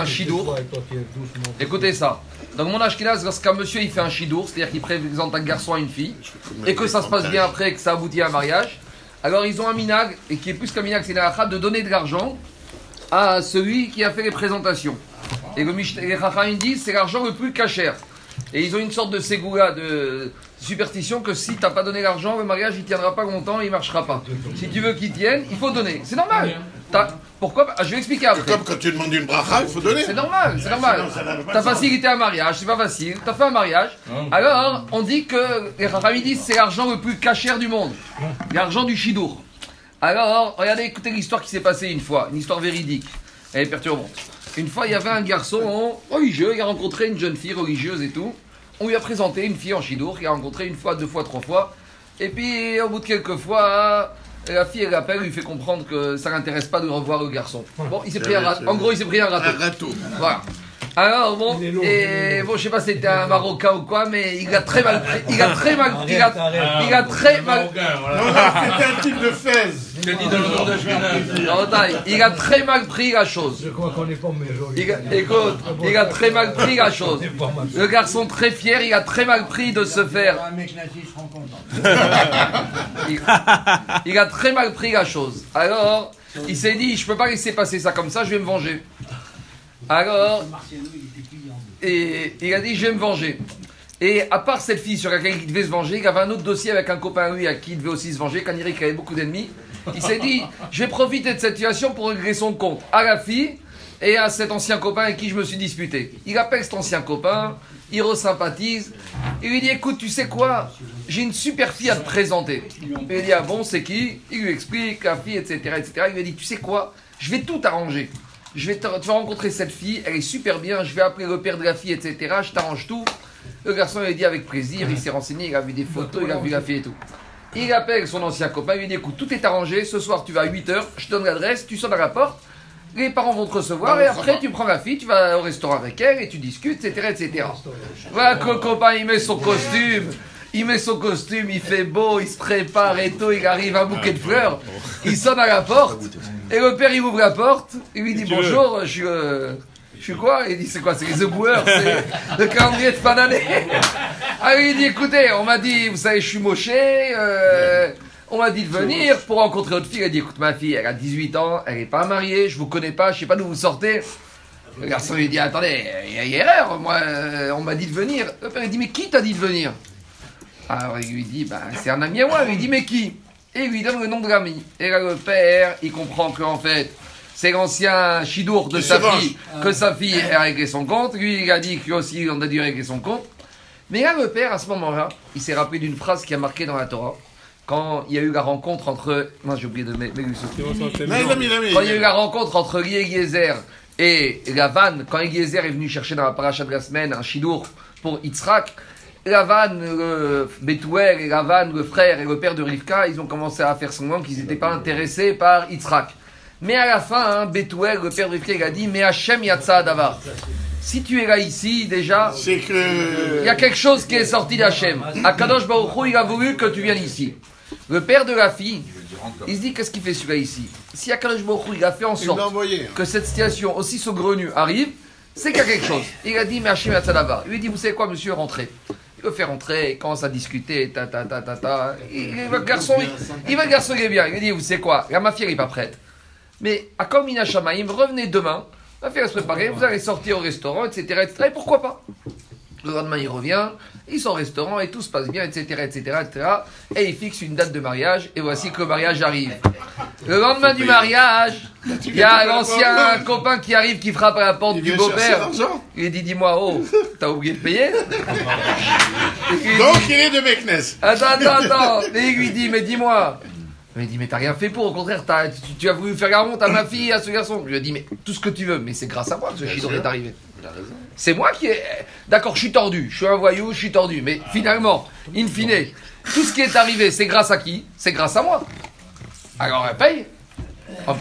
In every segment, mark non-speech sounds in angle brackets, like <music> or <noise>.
un chidour. Écoutez ça. Donc mon Ashkenaz, lorsqu'un monsieur il fait un chidour, c'est-à-dire qu'il présente un garçon à une fille, et que ça se passe bien après, que ça aboutit à un mariage, alors ils ont un minag, et qui est plus qu'un minag, c'est la de donner de l'argent à celui qui a fait les présentations. Et le les Chachamim disent c'est l'argent le plus cachère. Et ils ont une sorte de ségoula, de superstition que si t'as pas donné l'argent, le mariage il tiendra pas longtemps et il marchera pas. Si tu veux qu'il tienne, il faut donner. C'est normal. T'as- Pourquoi Ah, Je vais expliquer après. Comme quand tu demandes une bracha, il faut donner. C'est normal, c'est normal. T'as facilité un mariage, c'est pas facile. T'as fait un mariage. Alors, on dit que les disent c'est l'argent le plus cachère du monde. L'argent du Chidour. Alors, regardez, écoutez l'histoire qui s'est passée une fois, une histoire véridique. Elle est perturbante. Une fois, il y avait un garçon religieux, il a rencontré une jeune fille religieuse et tout. On lui a présenté une fille en Chidour, qu'il a rencontré une fois, deux fois, trois fois. Et puis, au bout de quelques fois, la fille, elle appelle, lui fait comprendre que ça l'intéresse pas de revoir le garçon. Bon, il s'est pris un râteau. En gros, il s'est pris un râteau. Un râteau. Voilà. Alors bon, et bon, je sais pas si c'était un Marocain ou quoi, mais il a très mal pris. Il a très mal. Il a, il a très mal. Non, non, c'était un type de fez. Il a très mal pris la chose. Je crois qu'on n'est pas. Il a- écoute, il a très mal pris la chose. Le garçon très fier, il a très mal pris de se faire. Compte. <laughs> Il, il a très mal pris la chose. Alors, il s'est dit, je peux pas laisser passer ça comme ça, je vais me venger. Alors, et il a dit, je vais me venger. Et à part cette fille sur laquelle il devait se venger, il avait un autre dossier avec un copain à lui à qui il devait aussi se venger, quand il dirait qu'il avait beaucoup d'ennemis. Il s'est dit, je vais profiter de cette situation pour régler son compte à la fille et à cet ancien copain avec qui je me suis disputé. Il appelle cet ancien copain, il resympathise, il lui dit, écoute, tu sais quoi, j'ai une super fille à te présenter. Il lui dit, ah bon, c'est qui? Il lui explique la fille, etc., etc. Il lui dit, tu sais quoi, je vais tout arranger. Je vais te, tu vas rencontrer cette fille, elle est super bien, je vais appeler le père de la fille, etc. Je t'arrange tout. Le garçon, il a dit avec plaisir, il s'est renseigné, il a vu des photos, il a vu la fille et tout. Il appelle son ancien copain, il lui dit écoute, tout est arrangé, ce soir tu vas à 8h, je te donne l'adresse, tu sonnes à la porte, les parents vont te recevoir et après tu prends la fille, tu vas au restaurant avec elle et tu discutes, etc. etc. Voilà que le copain il met son costume, il met son costume, il fait beau, il se prépare et tout, il arrive un bouquet de fleurs, il sonne à la porte et le père il ouvre la porte, il lui dit bonjour, je suis. euh, je suis quoi? Il dit c'est quoi? C'est les éboueurs, c'est le calendrier de fin d'année. Ah il dit écoutez, on m'a dit, vous savez, je suis moché, euh, on m'a dit de venir pour rencontrer votre fille. Elle dit écoute ma fille, elle a 18 ans, elle n'est pas mariée, je vous connais pas, je sais pas d'où vous sortez. Le garçon lui dit attendez, il y a une erreur, moi euh, on m'a dit de venir. Le père il dit mais qui t'a dit de venir? Alors il lui dit bah c'est un ami à moi. Il lui dit mais qui? Et il lui donne le nom de l'ami. Et là le père, il comprend qu'en fait c'est l'ancien chidour de sa fille, que sa fille a réglé son compte. Lui, il a dit qu'il aussi, on a dû régler son compte. Mais là, le père, à ce moment-là, il s'est rappelé d'une phrase qui a marqué dans la Torah. Quand il y a eu la rencontre entre. Moi, j'ai oublié de mettre. Non. Quand il y a eu la rencontre entre Eliezer et Lavan, quand Eliezer est venu chercher dans la paracha de la semaine un chidour pour Yitzhak, Lavan, le et Lavan, le frère et le père de Rivka, ils ont commencé à faire semblant qu'ils n'étaient pas intéressés par Yitzhak. Mais à la fin, hein, Bethuel, le père il a dit Mais Hachem Yatsa Davar. Si tu es là ici, déjà, C'est que. il y a quelque chose qui est sorti d'Hachem. Akadosh Baruch Hu, il a voulu que tu viennes ici. Le père de la fille, il se dit qu'est-ce qu'il fait celui-là ici? Si Akadosh Baruch Hu, il a fait en Il sorte envoyé. que cette situation aussi saugrenue arrive, c'est qu'il y a quelque chose. Il a dit, mais Hachem Yatzadava. Il lui dit, vous savez quoi, monsieur, rentrez. Il le fait rentrer, il commence à discuter, ta ta ta ta ta. Il, le garçon, il, il va le garçon, il est bien. Il lui dit, vous savez quoi, la mafia n'est pas prête. Mais à Kamina Shamaim, revenez demain, va se préparer, vous allez sortir au restaurant, etc. etc. et pourquoi pas Le lendemain, il revient, ils sont au restaurant et tout se passe bien, etc. etc., etc. Et il fixe une date de mariage, et voici que le mariage arrive. Le lendemain du mariage, il y a l'ancien copain qui arrive, qui frappe à la porte Il du beau-père. Il lui dit Dis-moi, oh, t'as oublié de payer? Il Donc, dit, il est de Meknes. Attends, attends, attends Et il lui dit Mais dis-moi il dit, mais t'as rien fait pour, au contraire, t'as- tu, tu as voulu faire la honte à ma fille, à ce garçon. Je lui ai dit, mais tout ce que tu veux, mais c'est grâce à moi que ce chidour est arrivé. C'est moi qui ai. D'accord, je suis tordu, je suis un voyou, je suis tordu, mais finalement, in fine, tout ce qui est arrivé, c'est grâce à qui? C'est grâce à moi. Alors, elle paye. Ah,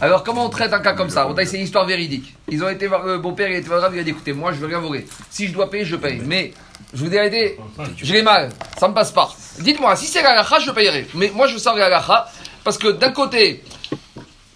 Alors, comment on traite un cas comme ça? C'est une histoire véridique. Ils ont été voir le beau-père, il était voir grave, il a dit écoutez, moi, je veux rien voler. Si je dois payer, je paye. Mais, je vous dis je l'ai mal, ça me passe pas. Dites-moi, si c'est la lacha, je payerai. Mais moi, je veux savoir la lacha, parce que d'un côté,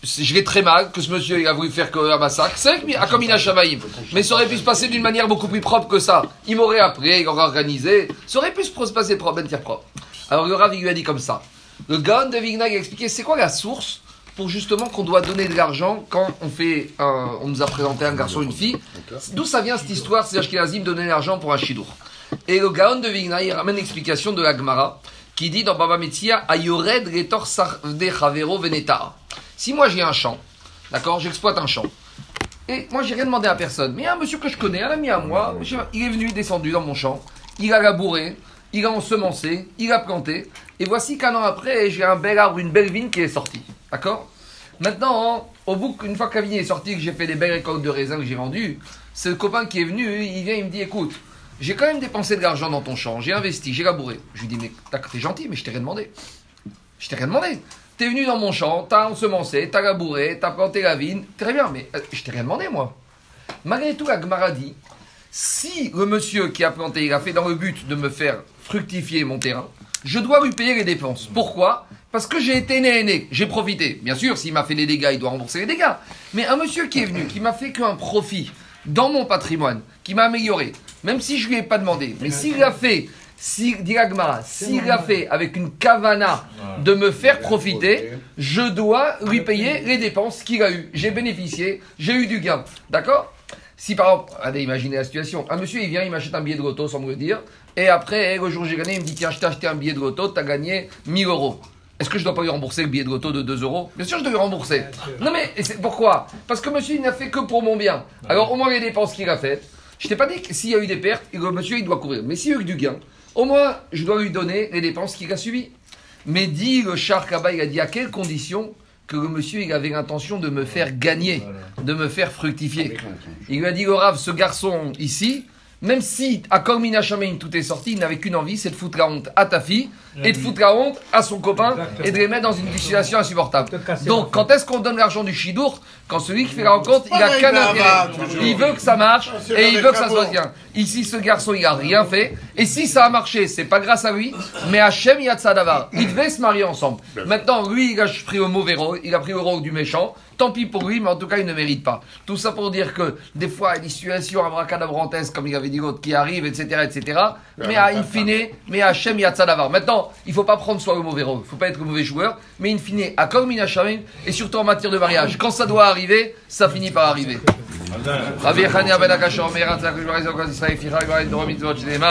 je l'ai très mal que ce monsieur il a voulu faire un massacre. C'est comme il a Shamaïm. Mais ça aurait pu se passer d'une manière beaucoup plus propre que ça. Il m'aurait appelé, il aurait organisé. Ça aurait pu se passer propre, ben propre. Alors le Rav, il lui a dit comme ça. Le Gaon de Vigna, il a expliqué c'est quoi la source pour justement qu'on doit donner de l'argent quand on fait on nous a présenté un garçon, une fille? D'où ça vient cette histoire, c'est Ashkenazim donner de l'argent pour un chidour? Et le Gaon de Vigna, il ramène l'explication de la Gemara qui dit dans Baba Metzia, Ayored retor de Chavero Veneta. Si moi j'ai un champ, d'accord, j'exploite un champ, et moi j'ai rien demandé à personne, mais il y a un monsieur que je connais, un ami à moi, il est venu, descendu dans mon champ, il a labouré, il a ensemencé, il a planté, et voici qu'un an après, j'ai un bel arbre, une belle vigne qui est sortie. D'accord? Maintenant, au bout, une fois que la vigne est sortie, que j'ai fait des belles récoltes de raisins que j'ai vendues, ce copain qui est venu, il vient, il me dit écoute, j'ai quand même dépensé de l'argent dans ton champ, j'ai investi, j'ai labouré. Je lui dis mais t'es gentil, mais je t'ai rien demandé. Je t'ai rien demandé. T'es venu dans mon champ, t'as ensemencé, t'as labouré, t'as planté la vigne, très bien, mais euh, je t'ai rien demandé moi. Malgré tout, la dit si le monsieur qui a planté, il a fait dans le but de me faire fructifier mon terrain, je dois lui payer les dépenses. Pourquoi? Parce que j'ai été né né, j'ai profité. Bien sûr, s'il m'a fait des dégâts, il doit rembourser les dégâts. Mais un monsieur qui est venu, qui m'a fait qu'un profit dans mon patrimoine, qui m'a amélioré, même si je lui ai pas demandé, mais s'il l'a fait, si, s'il l'a fait avec une kavana de me faire profiter, je dois lui payer les dépenses qu'il a eues. J'ai bénéficié, j'ai eu du gain. D'accord? Si par exemple, allez, imaginez la situation, un monsieur il vient, il m'achète un billet de loto sans me le dire, et après, le jour où j'ai gagné, il me dit Tiens, je t'ai acheté un billet de loto, tu as gagné 1000 euros. Est-ce que je dois pas lui rembourser le billet de loto de 2 euros? Bien sûr, je dois lui rembourser. Non, mais c'est pourquoi? Parce que monsieur, il n'a fait que pour mon bien. Alors, au moins, les dépenses qu'il a faites, je t'ai pas dit que s'il y a eu des pertes, le monsieur, il doit couvrir. Mais s'il y a eu du gain, au moins, je dois lui donner les dépenses qu'il a subies. Mais dit le char il a dit à quelles conditions que le monsieur il avait l'intention de me faire gagner, de me faire fructifier. Il lui a dit, au Rav, ce garçon ici, même si à Kormina Shamein tout est sorti, il n'avait qu'une envie, c'est de foutre la honte à ta fille et de foutre la honte à son copain et de les mettre dans une situation insupportable. Donc, quand est-ce qu'on donne l'argent du chidour Quand celui qui fait la rencontre, il a qu'un intérêt. Il veut que ça marche et il veut que ça soit bien. Ici, ce garçon, il a rien fait. Et si ça a marché, c'est pas grâce à lui, mais Hachem Yatsadavar. Il devait se marier ensemble. Maintenant, lui, il a pris le mauvais rôle, il a pris le rôle du méchant. Tant pis pour lui, mais en tout cas, il ne mérite pas. Tout ça pour dire que des fois, il y a des situations abracadabrantesques, comme il avait dit l'autre, qui arrivent, etc., etc. Mais à in fine, mais à Hachem Yatsadavar. Maintenant, il ne faut pas prendre soi le mauvais rôle. Il ne faut pas être le mauvais joueur. Mais in fine, à Kormina et surtout en matière de mariage. Quand ça doit arriver, ça finit par arriver.